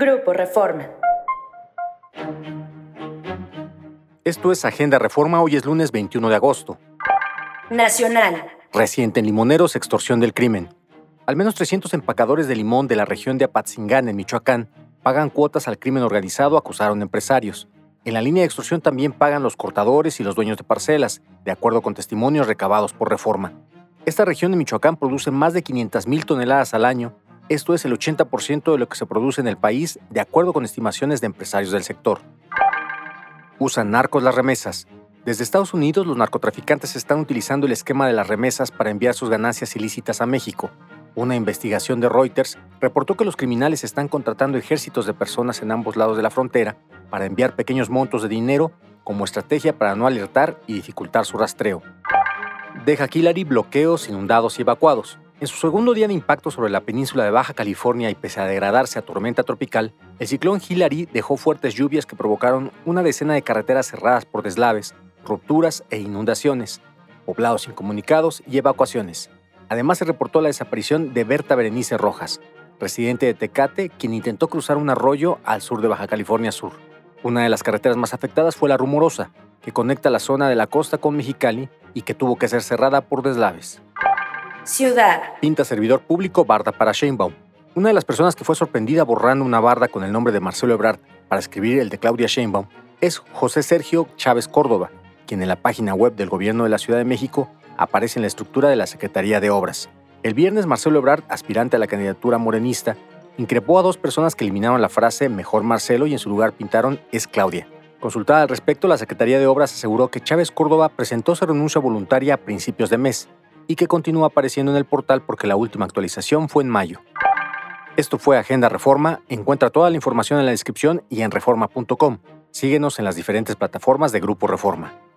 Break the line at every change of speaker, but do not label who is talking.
Grupo Reforma.
Esto es Agenda Reforma, hoy es lunes 21 de agosto.
Nacional.
Reciente en Limoneros, extorsión del crimen. Al menos 300 empacadores de limón de la región de Apatzingán, en Michoacán, pagan cuotas al crimen organizado, acusaron empresarios. En la línea de extorsión también pagan los cortadores y los dueños de parcelas, de acuerdo con testimonios recabados por Reforma. Esta región de Michoacán produce más de 500.000 toneladas al año esto es el 80% de lo que se produce en el país, de acuerdo con estimaciones de empresarios del sector. Usan narcos las remesas. Desde Estados Unidos, los narcotraficantes están utilizando el esquema de las remesas para enviar sus ganancias ilícitas a México. Una investigación de Reuters reportó que los criminales están contratando ejércitos de personas en ambos lados de la frontera para enviar pequeños montos de dinero como estrategia para no alertar y dificultar su rastreo. Deja Hillary bloqueos, inundados y evacuados. En su segundo día de impacto sobre la península de Baja California y pese a degradarse a tormenta tropical, el ciclón Hillary dejó fuertes lluvias que provocaron una decena de carreteras cerradas por deslaves, rupturas e inundaciones, poblados incomunicados y evacuaciones. Además se reportó la desaparición de Berta Berenice Rojas, residente de Tecate, quien intentó cruzar un arroyo al sur de Baja California Sur. Una de las carreteras más afectadas fue la Rumorosa, que conecta la zona de la costa con Mexicali y que tuvo que ser cerrada por deslaves. Pinta servidor público barda para Sheinbaum. Una de las personas que fue sorprendida borrando una barda con el nombre de Marcelo Ebrard para escribir el de Claudia Sheinbaum es José Sergio Chávez Córdoba, quien en la página web del Gobierno de la Ciudad de México aparece en la estructura de la Secretaría de Obras. El viernes, Marcelo Ebrard, aspirante a la candidatura morenista, increpó a dos personas que eliminaron la frase Mejor Marcelo y en su lugar pintaron Es Claudia. Consultada al respecto, la Secretaría de Obras aseguró que Chávez Córdoba presentó su renuncia voluntaria a principios de mes y que continúa apareciendo en el portal porque la última actualización fue en mayo. Esto fue Agenda Reforma. Encuentra toda la información en la descripción y en reforma.com. Síguenos en las diferentes plataformas de Grupo Reforma.